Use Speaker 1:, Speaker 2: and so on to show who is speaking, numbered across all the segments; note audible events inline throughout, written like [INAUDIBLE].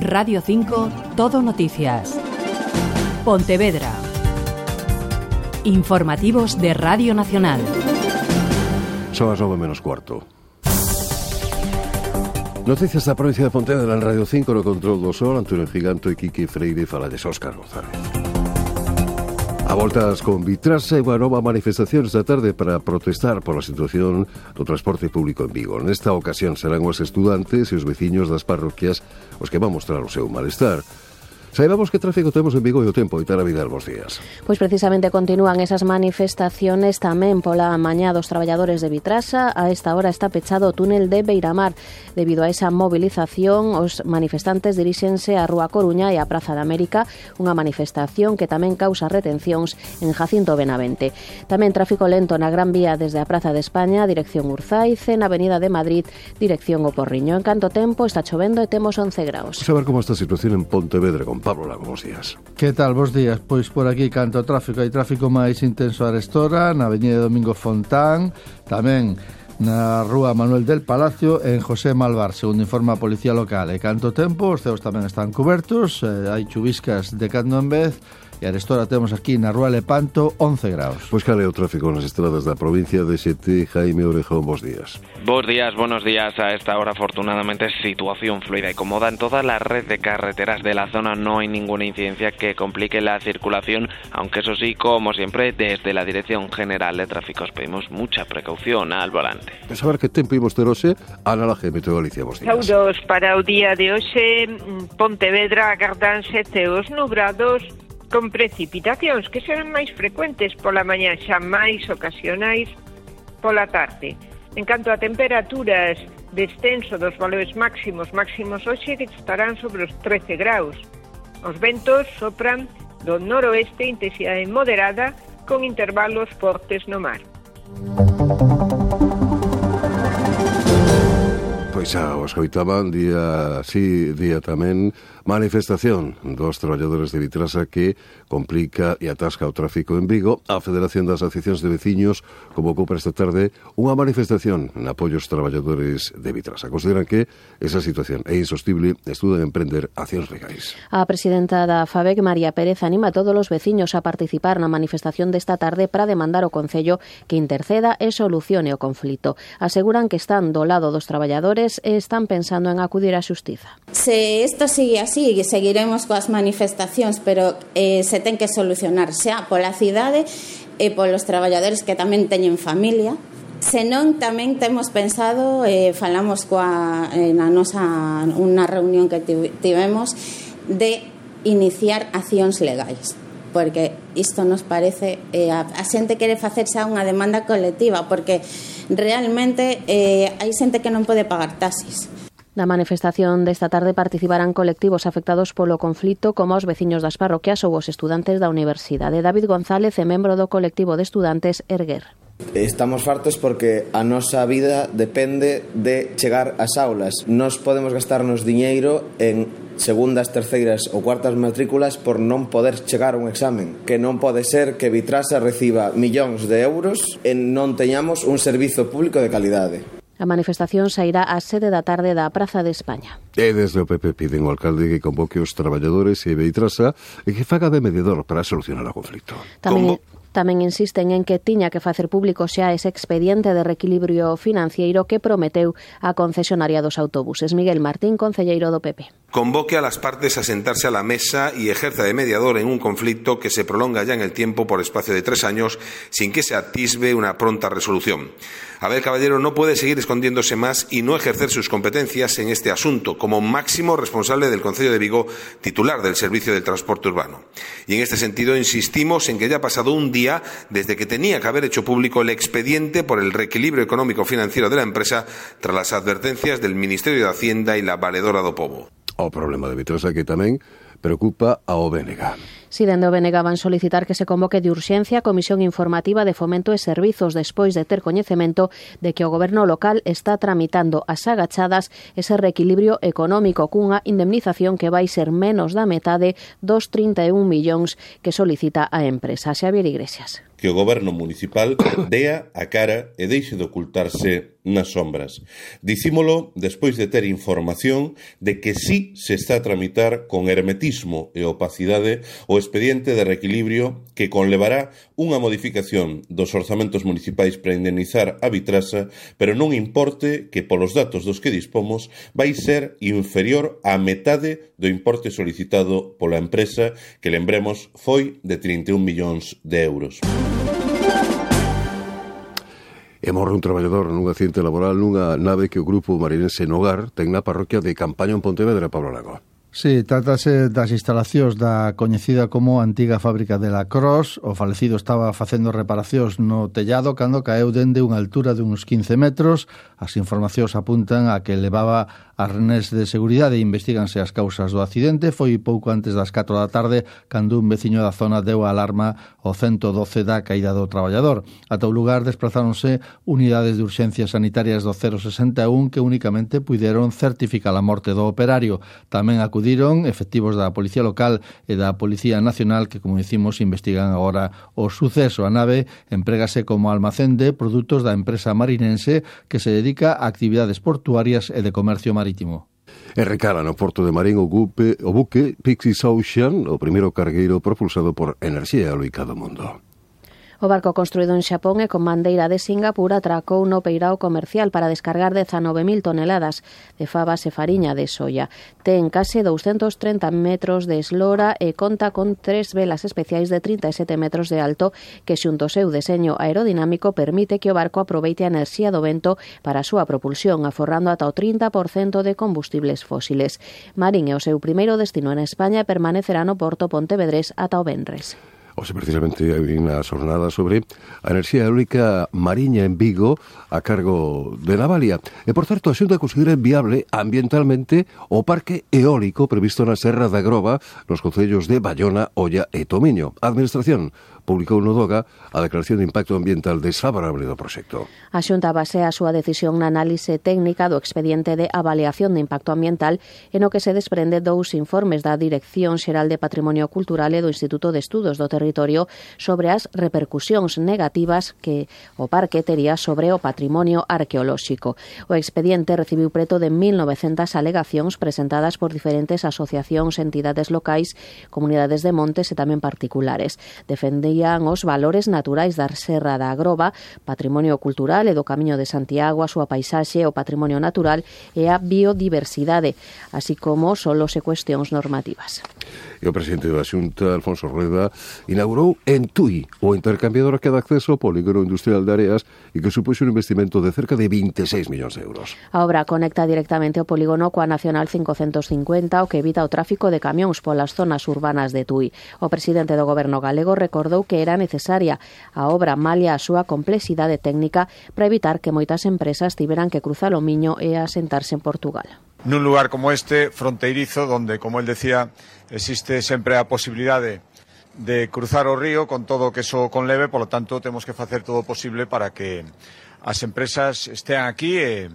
Speaker 1: Radio 5, Todo Noticias. Pontevedra. Informativos de Radio Nacional.
Speaker 2: Son las 9 menos cuarto. Noticias da provincia de Pontevedra en Radio 5 no control do sol Antonio Giganto e Quique Freire falades Óscar González A voltas con Vitrasa e unha nova manifestación esta tarde para protestar pola situación do transporte público en Vigo. Nesta ocasión serán os estudantes e os veciños das parroquias os que van mostrar o malestar. Saibamos que tráfico temos en Vigo e o tempo. e a vida bons días.
Speaker 3: Pois precisamente continúan esas manifestaciones tamén pola mañá dos traballadores de Vitrasa. A esta hora está pechado o túnel de Beiramar. Debido a esa movilización, os manifestantes diríxense á Rúa Coruña e á Praza de América, unha manifestación que tamén causa retencións en Jacinto Benavente. Tamén tráfico lento na Gran Vía desde a Praza de España, dirección Urzaice, na Avenida de Madrid, dirección Oporriño. En canto tempo está chovendo e temos 11 graus.
Speaker 2: Vamos a ver como está a situación en Pontevedra con Pablo Lago, bons días.
Speaker 4: Que tal, bons días? Pois por aquí canto tráfico, hai tráfico máis intenso a Arestora, na Avenida Domingo Fontán, tamén na rúa Manuel del Palacio en José Malvar, segundo informa a Policía Local. E canto tempo, os ceos tamén están cubertos, eh, hai chuviscas de cando en vez, E arestora temos aquí na Rúa Lepanto 11 graus.
Speaker 2: Pois cal é o tráfico nas estradas da provincia de Xete, Jaime Orejón, bons días.
Speaker 5: Bos días, buenos días. A esta hora, afortunadamente, situación fluida y cómoda en toda la red de carreteras de la zona. No hay ninguna incidencia que complique la circulación, aunque eso sí, como siempre, desde la Dirección General de Tráficos pedimos mucha precaución al volante.
Speaker 2: Pues a ver que tempo imos ter hoxe, Ana Laje, Meteo Galicia, bons días.
Speaker 6: Saudos para o día de hoxe, Pontevedra agardanse ceos nubrados con precipitacións que serán máis frecuentes pola mañá xa máis ocasionais pola tarde. En canto a temperaturas, descenso dos valores máximos, máximos hoxe que estarán sobre os 13 graus. Os ventos sopran do noroeste intensidade moderada con intervalos fortes no mar.
Speaker 2: Pois xa os coitaban día sí, día tamén Manifestación dos traballadores de Vitrasa que complica e atasca o tráfico en Vigo. A Federación das Asociacións de Veciños convocou para esta tarde unha manifestación en apoio aos traballadores de Vitrasa. Consideran que esa situación é insostible e estudan emprender accións legais.
Speaker 3: A presidenta da FABEC, María Pérez, anima a todos os veciños a participar na manifestación desta tarde para demandar o Concello que interceda e solucione o conflito. Aseguran que están do lado dos traballadores e están pensando en acudir á xustiza.
Speaker 7: Se isto sigue así, así, seguiremos coas manifestacións, pero eh, se ten que solucionar xa pola cidade e polos traballadores que tamén teñen familia, Senón tamén temos pensado, eh, falamos coa, eh, na nosa unha reunión que tivemos de iniciar accións legais porque isto nos parece eh, a, a xente quere facerse a unha demanda colectiva porque realmente eh, hai xente que non pode pagar taxis.
Speaker 3: Na manifestación desta tarde participarán colectivos afectados polo conflito como os veciños das parroquias ou os estudantes da Universidade. David González é membro do colectivo de estudantes Erguer.
Speaker 8: Estamos fartos porque a nosa vida depende de chegar ás aulas. Nos podemos gastarnos diñeiro en segundas, terceiras ou cuartas matrículas por non poder chegar a un examen. Que non pode ser que Vitrasa reciba millóns de euros e non teñamos un servizo público de calidade.
Speaker 3: A manifestación sairá ás sede da tarde da Praza de España.
Speaker 2: E desde o PP piden ao alcalde que convoque os traballadores e Beitrasa e que faga de mediador para solucionar o conflito.
Speaker 3: Tamén, Como? Tamén insisten en que tiña que facer público xa ese expediente de reequilibrio financiero que prometeu a concesionaria dos autobuses. Miguel Martín, concelleiro do PP.
Speaker 9: Convoque a las partes a sentarse a la mesa y ejerza de mediador en un conflicto que se prolonga ya en el tiempo por espacio de tres años sin que se atisbe una pronta resolución. Abel Caballero no puede seguir escondiéndose más y no ejercer sus competencias en este asunto como máximo responsable del Concello de Vigo, titular del Servicio del Transporte Urbano. Y en este sentido insistimos en que ya ha pasado un día desde que tenía que haber hecho público el expediente por el reequilibrio económico financiero de la empresa tras las advertencias del Ministerio de Hacienda y la valedora do Povo.
Speaker 2: ao problema de Vitrosa que tamén preocupa ao BNG.
Speaker 3: Si dende o BNG van solicitar que se convoque de urxencia a Comisión Informativa de Fomento e Servizos despois de ter coñecemento de que o goberno local está tramitando as agachadas ese reequilibrio económico cunha indemnización que vai ser menos da metade dos 31 millóns que solicita a empresa. Xavier Iglesias.
Speaker 10: Que o goberno municipal [COUGHS] dea a cara e deixe de ocultarse nas sombras. Dicímolo despois de ter información de que sí se está a tramitar con hermetismo e opacidade o expediente de reequilibrio que conlevará unha modificación dos orzamentos municipais para indemnizar a vitrasa, pero non importe que polos datos dos que dispomos vai ser inferior á metade do importe solicitado pola empresa que lembremos foi de 31 millóns de euros.
Speaker 2: E morre un traballador nun accidente laboral nunha nave que o grupo marinense Nogar ten na parroquia de Campaña en Pontevedra, Pablo Lago.
Speaker 4: Sí, trátase das instalacións da coñecida como antiga fábrica de la Cross. O falecido estaba facendo reparacións no tellado cando caeu dende unha altura de uns 15 metros. As informacións apuntan a que levaba arnés de seguridade e investiganse as causas do accidente. Foi pouco antes das 4 da tarde cando un veciño da zona deu a alarma ao 112 da caída do traballador. Ata o lugar desplazáronse unidades de urxencias sanitarias do 061 que únicamente puideron certificar a morte do operario. Tamén acudiron acudiron efectivos da Policía Local e da Policía Nacional que, como dicimos, investigan agora o suceso. A nave emprégase como almacén de produtos da empresa marinense que se dedica a actividades portuarias e de comercio marítimo.
Speaker 2: E recala no porto de Marín o, gupe, o buque Pixis Ocean, o primeiro cargueiro propulsado por enerxía eólica do mundo.
Speaker 3: O barco construído en Xapón e con bandeira de Singapur atracou no peirao comercial para descargar 19.000 toneladas de fabas e fariña de soya. Ten case 230 metros de eslora e conta con tres velas especiais de 37 metros de alto que xunto seu deseño aerodinámico permite que o barco aproveite a enerxía do vento para a súa propulsión, aforrando ata o 30% de combustibles fósiles. Marín é o seu primeiro destino en España e permanecerá no Porto Pontevedrés ata o Benres.
Speaker 2: Se precisamente hai unha xornada sobre a enerxía eólica mariña en Vigo a cargo de Navalia. E, por certo, a Xunta considera viable ambientalmente o parque eólico previsto na Serra da Groba nos concellos de Bayona, Olla e Tomiño. Administración publicou no DOGA a declaración de impacto ambiental desfavorable do proxecto.
Speaker 3: A Xunta basea a súa decisión na análise técnica do expediente de avaliación de impacto ambiental en o que se desprende dous informes da Dirección Xeral de Patrimonio Cultural e do Instituto de Estudos do Territorio sobre as repercusións negativas que o parque tería sobre o patrimonio arqueolóxico. O expediente recibiu preto de 1.900 alegacións presentadas por diferentes asociacións, entidades locais, comunidades de montes e tamén particulares. Defende traían os valores naturais da Serra da Agroba, patrimonio cultural e do Camiño de Santiago, a súa paisaxe, o patrimonio natural e a biodiversidade, así como solos e cuestións normativas.
Speaker 2: E o presidente da Xunta, Alfonso Rueda, inaugurou en Tui o intercambio de dá de acceso ao polígono industrial de Areas e que supuxo un investimento de cerca de 26 millóns de euros.
Speaker 3: A obra conecta directamente o polígono coa Nacional 550 o que evita o tráfico de camións polas zonas urbanas de Tui. O presidente do goberno galego recordou que era necesaria a obra malia a súa complexidade técnica para evitar que moitas empresas tiveran que cruzar o Miño e asentarse en Portugal
Speaker 11: nun lugar como este, fronteirizo, donde, como el decía, existe sempre a posibilidade de, cruzar o río con todo o que so con leve, polo tanto, temos que facer todo o posible para que as empresas estean aquí e,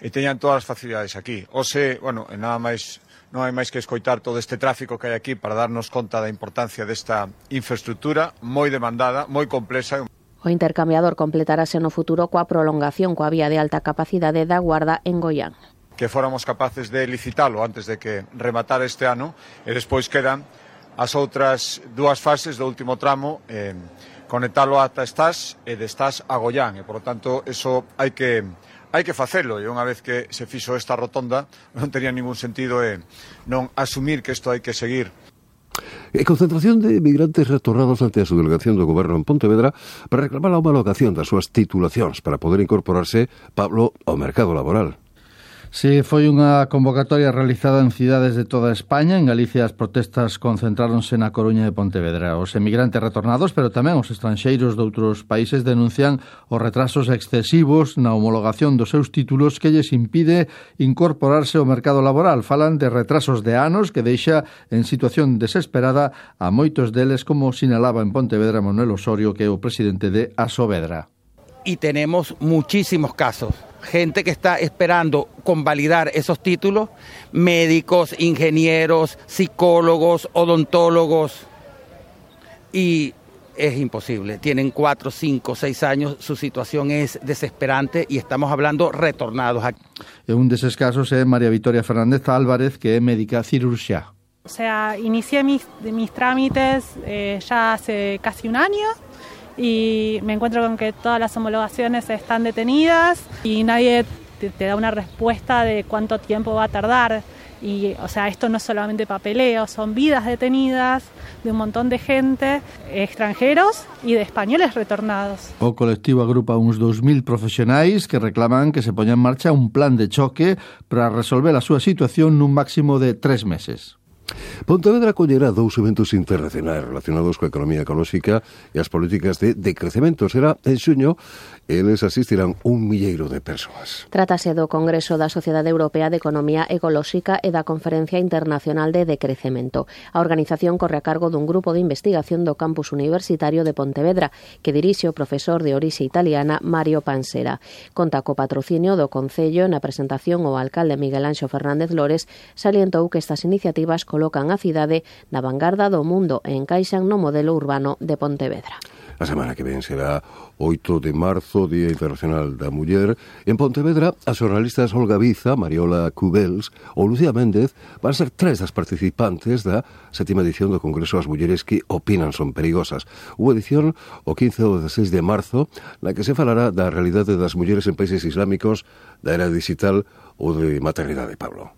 Speaker 11: e teñan todas as facilidades aquí. Ose, bueno, e nada máis non hai máis que escoitar todo este tráfico que hai aquí para darnos conta da importancia desta infraestructura moi demandada, moi complexa.
Speaker 3: O intercambiador completarase no futuro coa prolongación coa vía de alta capacidade da Guarda en Goián
Speaker 11: que fóramos capaces de licitalo antes de que rematar este ano e despois quedan as outras dúas fases do último tramo eh, conectalo ata Estás e de Estás a Goián e por tanto eso hai que hai que facelo e unha vez que se fixo esta rotonda non tenía ningún sentido e eh, non asumir que isto hai que seguir
Speaker 2: E concentración de migrantes retornados ante a subdelegación do goberno en Pontevedra para reclamar a homologación das súas titulacións para poder incorporarse, Pablo, ao mercado laboral.
Speaker 4: Se sí, foi unha convocatoria realizada en cidades de toda España. En Galicia as protestas concentráronse na Coruña e Pontevedra. Os emigrantes retornados, pero tamén os estranxeiros de outros países denuncian os retrasos excesivos na homologación dos seus títulos que lles impide incorporarse ao mercado laboral. Falan de retrasos de anos que deixa en situación desesperada a moitos deles, como sinalaba en Pontevedra Manuel Osorio, que é o presidente de Asovedra.
Speaker 12: Y tenemos muchísimos casos gente que está esperando convalidar esos títulos, médicos, ingenieros, psicólogos, odontólogos, y es imposible. Tienen cuatro, cinco, seis años, su situación es desesperante y estamos hablando retornados.
Speaker 4: En un esos casos es María Victoria Fernández Álvarez, que es médica cirugía.
Speaker 13: O sea, inicié mis, mis trámites eh, ya hace casi un año y me encuentro con que todas las homologaciones están detenidas y nadie te, da una respuesta de cuánto tiempo va a tardar. Y, o sea, esto no es solamente papeleo, son vidas detenidas de un montón de gente, extranjeros y de españoles retornados.
Speaker 4: O colectivo agrupa uns 2.000 profesionais que reclaman que se poña en marcha un plan de choque para resolver a súa situación nun máximo de tres meses.
Speaker 2: Pontevedra acollerá dous eventos internacionais relacionados coa economía ecolóxica e as políticas de decrecemento. Será en xuño Eles asistirán un milleiro de persoas.
Speaker 3: Trátase do Congreso da Sociedade Europea de Economía Ecolóxica e da Conferencia Internacional de Decrecemento. A organización corre a cargo dun grupo de investigación do campus universitario de Pontevedra que dirixe o profesor de orixe italiana Mario Pansera. Conta co patrocinio do Concello na presentación o alcalde Miguel Anxo Fernández Lores salientou que estas iniciativas colocan a cidade na vanguarda do mundo e encaixan no modelo urbano de Pontevedra.
Speaker 2: A semana que ven será 8 de marzo, Día Internacional da Muller. En Pontevedra, as xornalistas Olga Biza, Mariola Cubels ou Lucía Méndez van ser tres das participantes da sétima edición do Congreso As Mulleres que opinan son perigosas. Hubo edición o 15 ou 16 de marzo na que se falará da realidade das mulleres en países islámicos, da era digital ou de maternidade, Pablo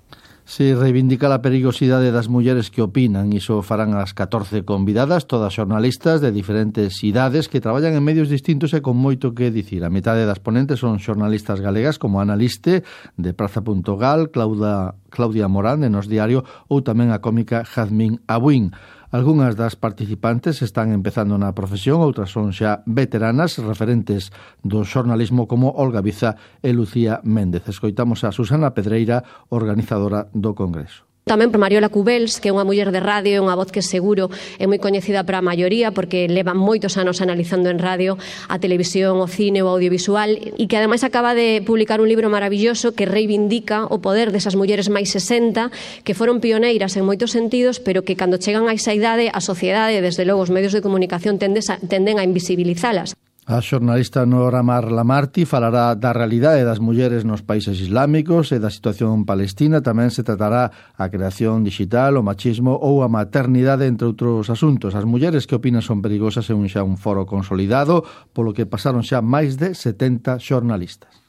Speaker 4: se reivindica a perigosidade das mulleres que opinan. Iso farán as 14 convidadas, todas xornalistas de diferentes idades que traballan en medios distintos e con moito que dicir. A metade das ponentes son xornalistas galegas como Ana Liste, de Praza.gal, Claudia Morán, de Nos Diario, ou tamén a cómica Jazmín Abuín. Algunhas das participantes están empezando na profesión, outras son xa veteranas referentes do xornalismo como Olga Biza e Lucía Méndez. Escoitamos a Susana Pedreira, organizadora do Congreso.
Speaker 14: Tamén por Mariola Cubels, que é unha muller de radio, e unha voz que seguro é moi coñecida para a maioría porque leva moitos anos analizando en radio a televisión, o cine, o audiovisual e que ademais acaba de publicar un libro maravilloso que reivindica o poder desas mulleres máis 60 que foron pioneiras en moitos sentidos pero que cando chegan a esa idade a sociedade, desde logo os medios de comunicación tenden a invisibilizalas.
Speaker 4: A xornalista Nora Mar Lamarti falará da realidade das mulleres nos países islámicos e da situación palestina. Tamén se tratará a creación digital, o machismo ou a maternidade, entre outros asuntos. As mulleres que opinan son perigosas é un xa un foro consolidado, polo que pasaron xa máis de 70 xornalistas.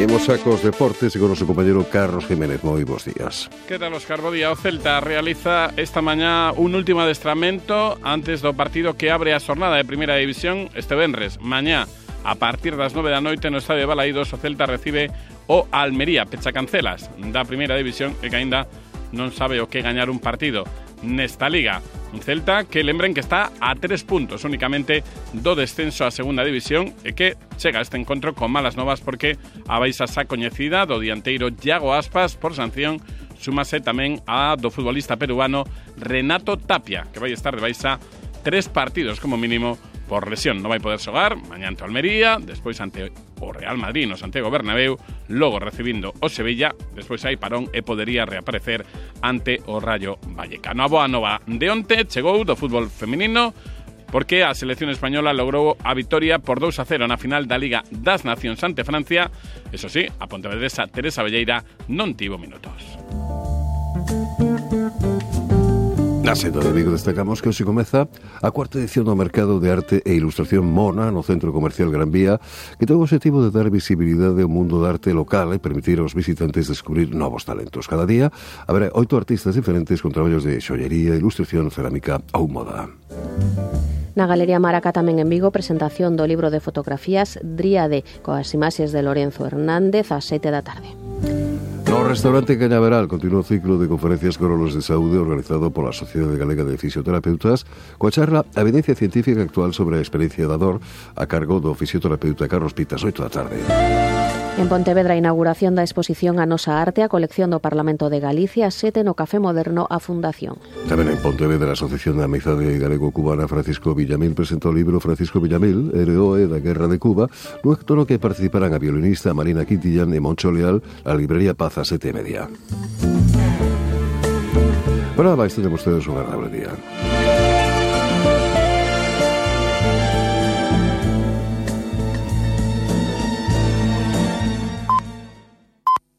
Speaker 2: Imos a cos deportes e con o noso compañero Carlos Jiménez. Moi bons días.
Speaker 15: Que tal, Oscar? Bo día. O Celta realiza esta mañá un último adestramento antes do partido que abre a xornada de Primeira División este venres. Mañá, a partir das 9 da noite no Estadio de Balaídos, o Celta recibe o Almería, pecha cancelas da Primeira División e que aínda non sabe o que gañar un partido nesta liga. Un Celta que lembren que está a tres puntos únicamente do descenso a segunda división e que chega este encontro con malas novas porque a baixa xa coñecida do dianteiro Iago Aspas por sanción súmase tamén a do futbolista peruano Renato Tapia, que vai estar de baixa tres partidos como mínimo por lesión. Non vai poder xogar mañá ante Almería, despois ante o Real Madrid no Santiago Bernabéu, logo recibindo o Sevilla, despois hai parón e podería reaparecer ante o Rayo Vallecano. A boa nova de onte chegou do fútbol feminino porque a selección española logrou a victoria por 2 a 0 na final da Liga das Nacións ante Francia. Eso sí, a pontevedresa Teresa Velleira non tivo minutos.
Speaker 2: Na senda de Vigo destacamos que hoxe comeza a cuarta edición do Mercado de Arte e Ilustración Mona no Centro Comercial Gran Vía que ten o objetivo de dar visibilidade ao mundo da arte local e permitir aos visitantes descubrir novos talentos. Cada día haberá oito artistas diferentes con traballos de xollería, ilustración, cerámica ou moda.
Speaker 3: Na Galería Maraca tamén en Vigo presentación do libro de fotografías Dríade coas imaxes de Lorenzo Hernández ás sete da tarde.
Speaker 2: No restaurante Cañaveral continúa o ciclo de conferencias corolos de saúde organizado pola Sociedade Galega de Fisioterapeutas. Coa charla evidencia científica actual sobre a experiencia da dor a cargo do fisioterapeuta Carlos Pitas, 8 da tarde.
Speaker 3: En Pontevedra, inauguración da exposición a nosa arte a colección do Parlamento de Galicia, sete no Café Moderno a Fundación.
Speaker 2: Tamén en Pontevedra, a Asociación da Amizade Galego-Cubana Francisco Villamil presentou o libro Francisco Villamil, heroe da Guerra de Cuba, no acto no que participarán a violinista Marina Quintillán e Moncho Leal a librería Paz a sete e media. Para máis, tenemos todos un agradable día.